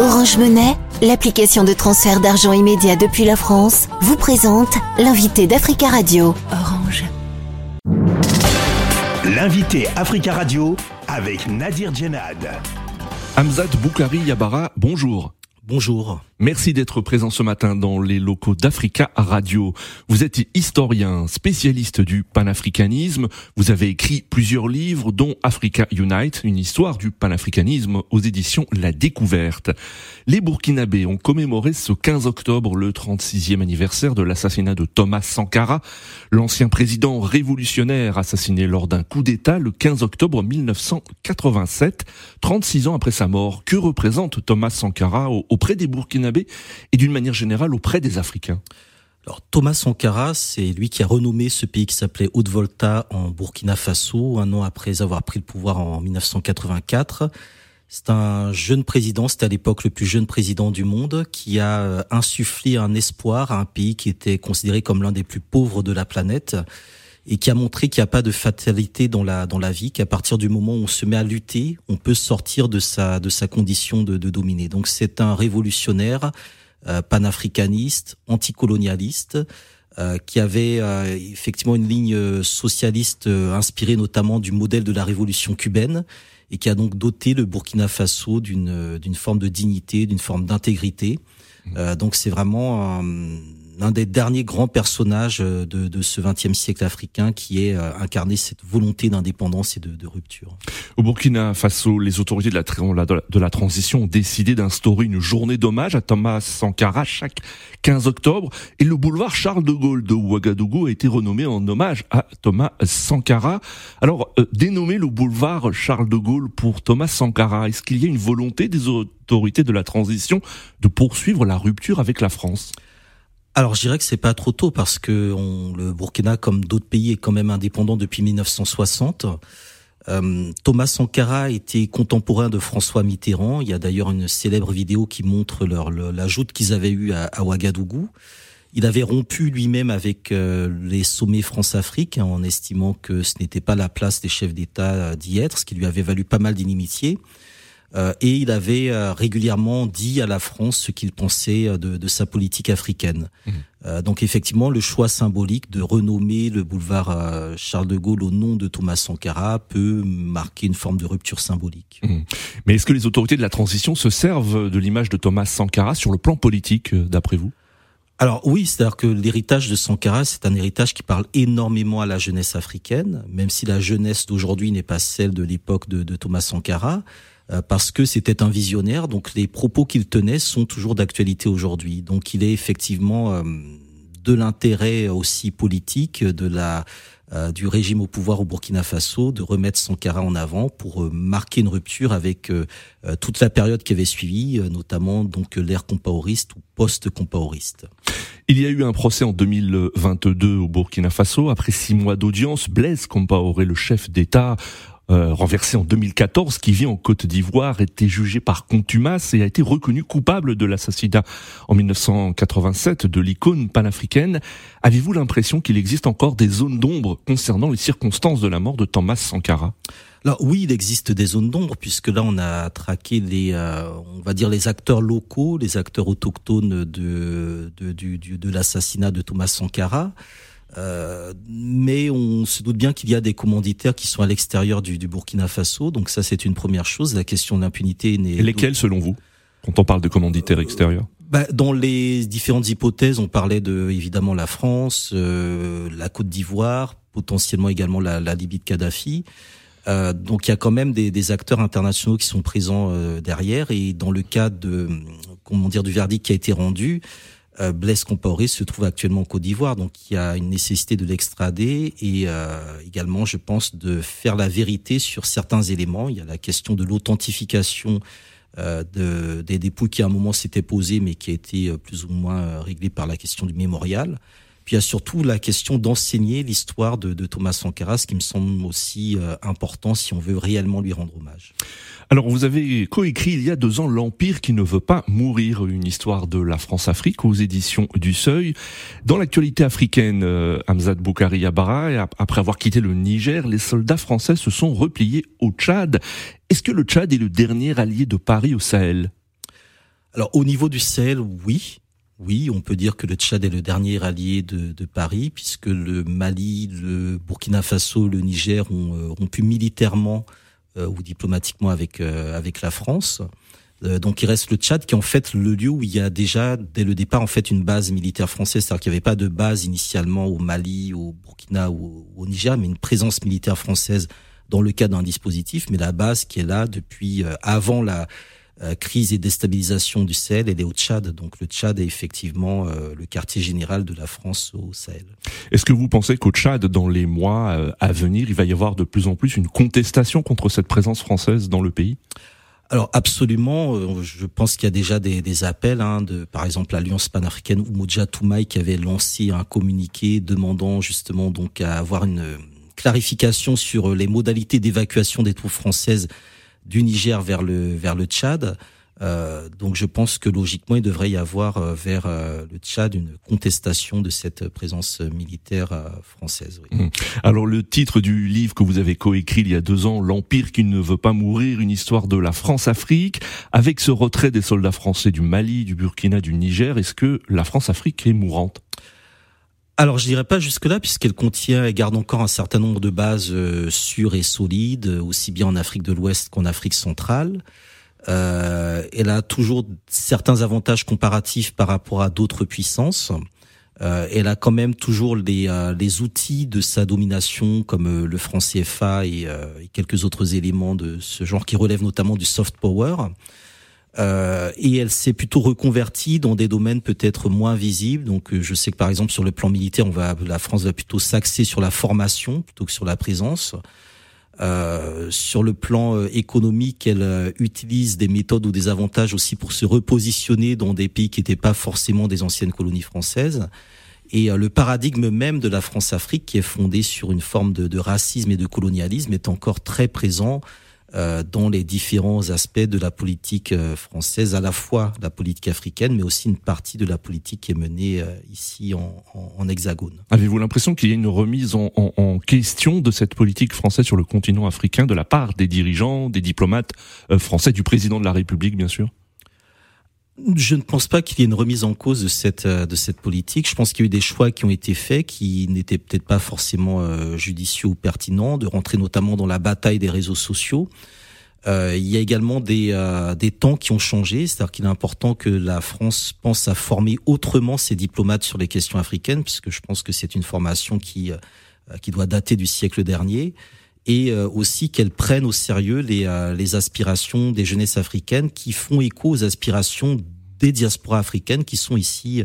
Orange Monnaie, l'application de transfert d'argent immédiat depuis la France, vous présente l'invité d'Africa Radio. Orange. L'invité Africa Radio avec Nadir Djenad. Hamzat Boukari Yabara, bonjour. Bonjour. Merci d'être présent ce matin dans les locaux d'Africa Radio. Vous êtes historien, spécialiste du panafricanisme. Vous avez écrit plusieurs livres, dont Africa Unite, une histoire du panafricanisme aux éditions La Découverte. Les Burkinabés ont commémoré ce 15 octobre le 36e anniversaire de l'assassinat de Thomas Sankara, l'ancien président révolutionnaire assassiné lors d'un coup d'État le 15 octobre 1987, 36 ans après sa mort. Que représente Thomas Sankara auprès des Burkinabés? Et d'une manière générale auprès des Africains alors Thomas Sankara, c'est lui qui a renommé ce pays qui s'appelait Haute-Volta en Burkina Faso, un an après avoir pris le pouvoir en 1984. C'est un jeune président, c'était à l'époque le plus jeune président du monde, qui a euh, insufflé un espoir à un pays qui était considéré comme l'un des plus pauvres de la planète et qui a montré qu'il n'y a pas de fatalité dans la dans la vie, qu'à partir du moment où on se met à lutter, on peut sortir de sa de sa condition de, de dominer. Donc c'est un révolutionnaire euh, panafricaniste, anticolonialiste. Euh, qui avait euh, effectivement une ligne socialiste inspirée notamment du modèle de la révolution cubaine et qui a donc doté le Burkina Faso d'une d'une forme de dignité, d'une forme d'intégrité. Mmh. donc c'est vraiment l'un des derniers grands personnages euh, de, de ce XXe siècle africain qui est euh, incarné cette volonté d'indépendance et de, rupture. Au Burkina Faso, les autorités de la, transition ont décidé d'instaurer une journée d'hommage à Thomas Sankara chaque 15 octobre et le boulevard Charles de Gaulle de Ouagadougou a été renommé en hommage à Thomas Sankara. Alors, euh, le boulevard Charles de Gaulle pour Thomas Sankara, est-ce qu'il y a une volonté des autorités de la transition de poursuivre la rupture avec la France? Alors je dirais que c'est pas trop tôt parce que le Burkina, comme d'autres pays, est quand même indépendant depuis 1960. Euh, Thomas Sankara était contemporain de François Mitterrand. Il y a d'ailleurs une célèbre vidéo qui montre leur, la joute qu'ils avaient eue à, Ouagadougou. Il avait rompu lui-même avec euh, les sommets France-Afrique en estimant que ce n'était pas la place des chefs d'État d'y être, ce qui lui avait valu pas mal d'inimitié. Euh, et il avait euh, régulièrement dit à la France ce qu'il pensait euh, de, de, sa politique africaine. Mmh. donc effectivement, le choix symbolique de renommer le boulevard Charles de Gaulle au nom de Thomas Sankara peut marquer une forme de rupture symbolique. Mmh. Mais est-ce que les autorités de la transition se servent de l'image de Thomas Sankara sur le plan politique, d'après vous? Alors oui, c'est-à-dire que l'héritage de Sankara, c'est un héritage qui parle énormément à la jeunesse africaine, même si la jeunesse d'aujourd'hui n'est pas celle de l'époque de, Thomas Sankara. Euh, parce que c'était un visionnaire. Donc les propos qu'il tenait sont toujours d'actualité aujourd'hui. Donc il est effectivement euh, de l'intérêt aussi politique de la du régime au pouvoir au Burkina Faso de remettre Sankara en avant pour marquer une rupture avec toute la période qui avait suivi, notamment donc l'ère compaoriste ou post-compaoriste. Il y a eu un procès en 2022 au Burkina Faso après six mois d'audience. Blaise Compaoré, le chef d'État, euh, renversé en 2014, qui vit en Côte d'Ivoire, était jugé par contumace et a été reconnu coupable de l'assassinat en 1987 de l'icône panafricaine. Avez-vous l'impression qu'il existe encore des zones d'ombre concernant les circonstances de la mort de Thomas Sankara? Alors oui, il existe des zones d'ombre puisque là on a traqué les, euh, on va dire les acteurs locaux, les acteurs autochtones de de, de l'assassinat de Thomas Sankara. Euh, mais on se doute bien qu'il y a des commanditaires qui sont à l'extérieur du, du, Burkina Faso, donc ça c'est une première chose. La question de l'impunité n'est. Lesquels selon vous, quand on parle de commanditaires extérieurs? Bah, dans les différentes hypothèses, on parlait de évidemment la France, euh, la Côte d'Ivoire, potentiellement également la, la Libye de Kadhafi. Euh, donc il y a quand même des, des acteurs internationaux qui sont présents euh, derrière. Et dans le cas de comment dire du verdict qui a été rendu, Blaise Compaoré se trouve actuellement en Côte d'Ivoire, donc il y a une nécessité de l'extrader et euh, également, je pense, de faire la vérité sur certains éléments. Il y a la question de l'authentification euh, de, des dépôts qui à un moment s'était posé, mais qui a été plus ou moins réglé par la question du mémorial. Puis il y a surtout la question d'enseigner l'histoire de, de, Thomas Sankara, ce qui me semble aussi important si on veut réellement lui rendre hommage. Alors, vous avez coécrit il y a deux ans L'Empire qui ne veut pas mourir, une histoire de la France-Afrique aux éditions du Seuil. Dans l'actualité africaine, euh, Hamzat Boukari Abara, après avoir quitté le Niger, les soldats français se sont repliés au Tchad. Est-ce que le Tchad est le dernier allié de Paris au Sahel? Alors au niveau du Sahel, oui. Oui, on peut dire que le Tchad est le dernier allié de, de Paris, puisque le Mali, le Burkina Faso, le Niger ont euh, rompu militairement euh, ou diplomatiquement avec euh, avec la France. donc il reste le Tchad qui est en fait le lieu où il y a déjà dès le départ en fait une base militaire française, c'est-à-dire qu'il n'y avait pas de base initialement au Mali, au Burkina ou au Niger, mais une présence militaire française dans le cadre d'un dispositif, mais la base qui est là depuis avant la euh, crise et déstabilisation du Sahel, elle est au Tchad. Donc le Tchad est effectivement euh, le quartier général de la France au Sahel. Est-ce que vous pensez qu'au Tchad, dans les mois euh, à venir, il va y avoir de plus en plus une contestation contre cette présence française dans le pays? Alors absolument, je pense qu'il y a déjà des, des appels, hein, de par exemple l'Alliance panafricaine ou Moudja Toumaï qui avait lancé un communiqué demandant justement donc à avoir une clarification sur les modalités d'évacuation des troupes françaises du Niger vers le vers le Tchad. Euh, donc je pense que logiquement il devrait y avoir euh, vers euh, le Tchad une contestation de cette présence militaire française. Oui. Mmh. Alors le titre du livre que vous avez coécrit il y a deux ans, L'Empire qui ne veut pas mourir, une histoire de la France-Afrique, avec ce retrait des soldats français du Mali, du Burkina, du Niger, est-ce que la France-Afrique est mourante? Alors je dirais pas jusque là puisqu'elle contient et garde encore un certain nombre de bases euh, sûres et solides, aussi bien en Afrique de l'Ouest qu'en Afrique centrale. Euh, elle a toujours certains avantages comparatifs par rapport à d'autres puissances. Euh, elle a quand même toujours les, euh, outils de sa domination comme le franc CFA et, et, quelques autres éléments de ce genre qui relèvent notamment du soft power. Euh, et elle s'est plutôt reconvertie dans des domaines peut-être moins visibles. Donc, euh, je sais que par exemple sur le plan militaire, on va, la France va plutôt s'axer sur la formation plutôt que sur la présence. Euh, sur le plan euh, économique, elle utilise des méthodes ou des avantages aussi pour se repositionner dans des pays qui n'étaient pas forcément des anciennes colonies françaises. Et le paradigme même de la France-Afrique, qui est fondé sur une forme de, de racisme et de colonialisme, est encore très présent euh, dans les différents aspects de la politique euh, française, à la fois la politique africaine, mais aussi une partie de la politique qui est menée euh, ici en, Hexagone. Avez-vous l'impression qu'il y a une remise en, question de cette politique française sur le continent africain de la part des dirigeants, des diplomates français, du président de la République, bien sûr? Je ne pense pas qu'il y ait une remise en cause de cette euh, de cette politique. Je pense qu'il y a eu des choix qui ont été faits qui n'étaient peut-être pas forcément euh, judicieux ou pertinents, de rentrer notamment dans la bataille des réseaux sociaux. Euh, il y a également des euh, des temps qui ont changé, c'est-à-dire qu'il est important que la France pense à former autrement ses diplomates sur les questions africaines, puisque je pense que c'est une formation qui qui doit dater du siècle dernier et aussi qu'elle prenne au sérieux les, les aspirations des jeunesses africaines qui font écho aux aspirations des diasporas africaines qui sont ici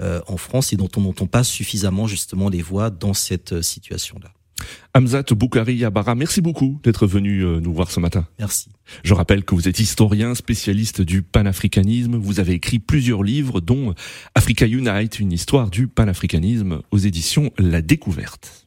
euh, en France et dont on n'entend pas suffisamment justement les voix dans cette euh, situation-là. Hamzat Boukari Yabara, merci beaucoup d'être venu euh, nous voir ce matin. Merci. Je rappelle que vous êtes historien, spécialiste du panafricanisme. Vous avez écrit plusieurs livres, dont Africa Unite, une histoire du panafricanisme aux éditions La Découverte.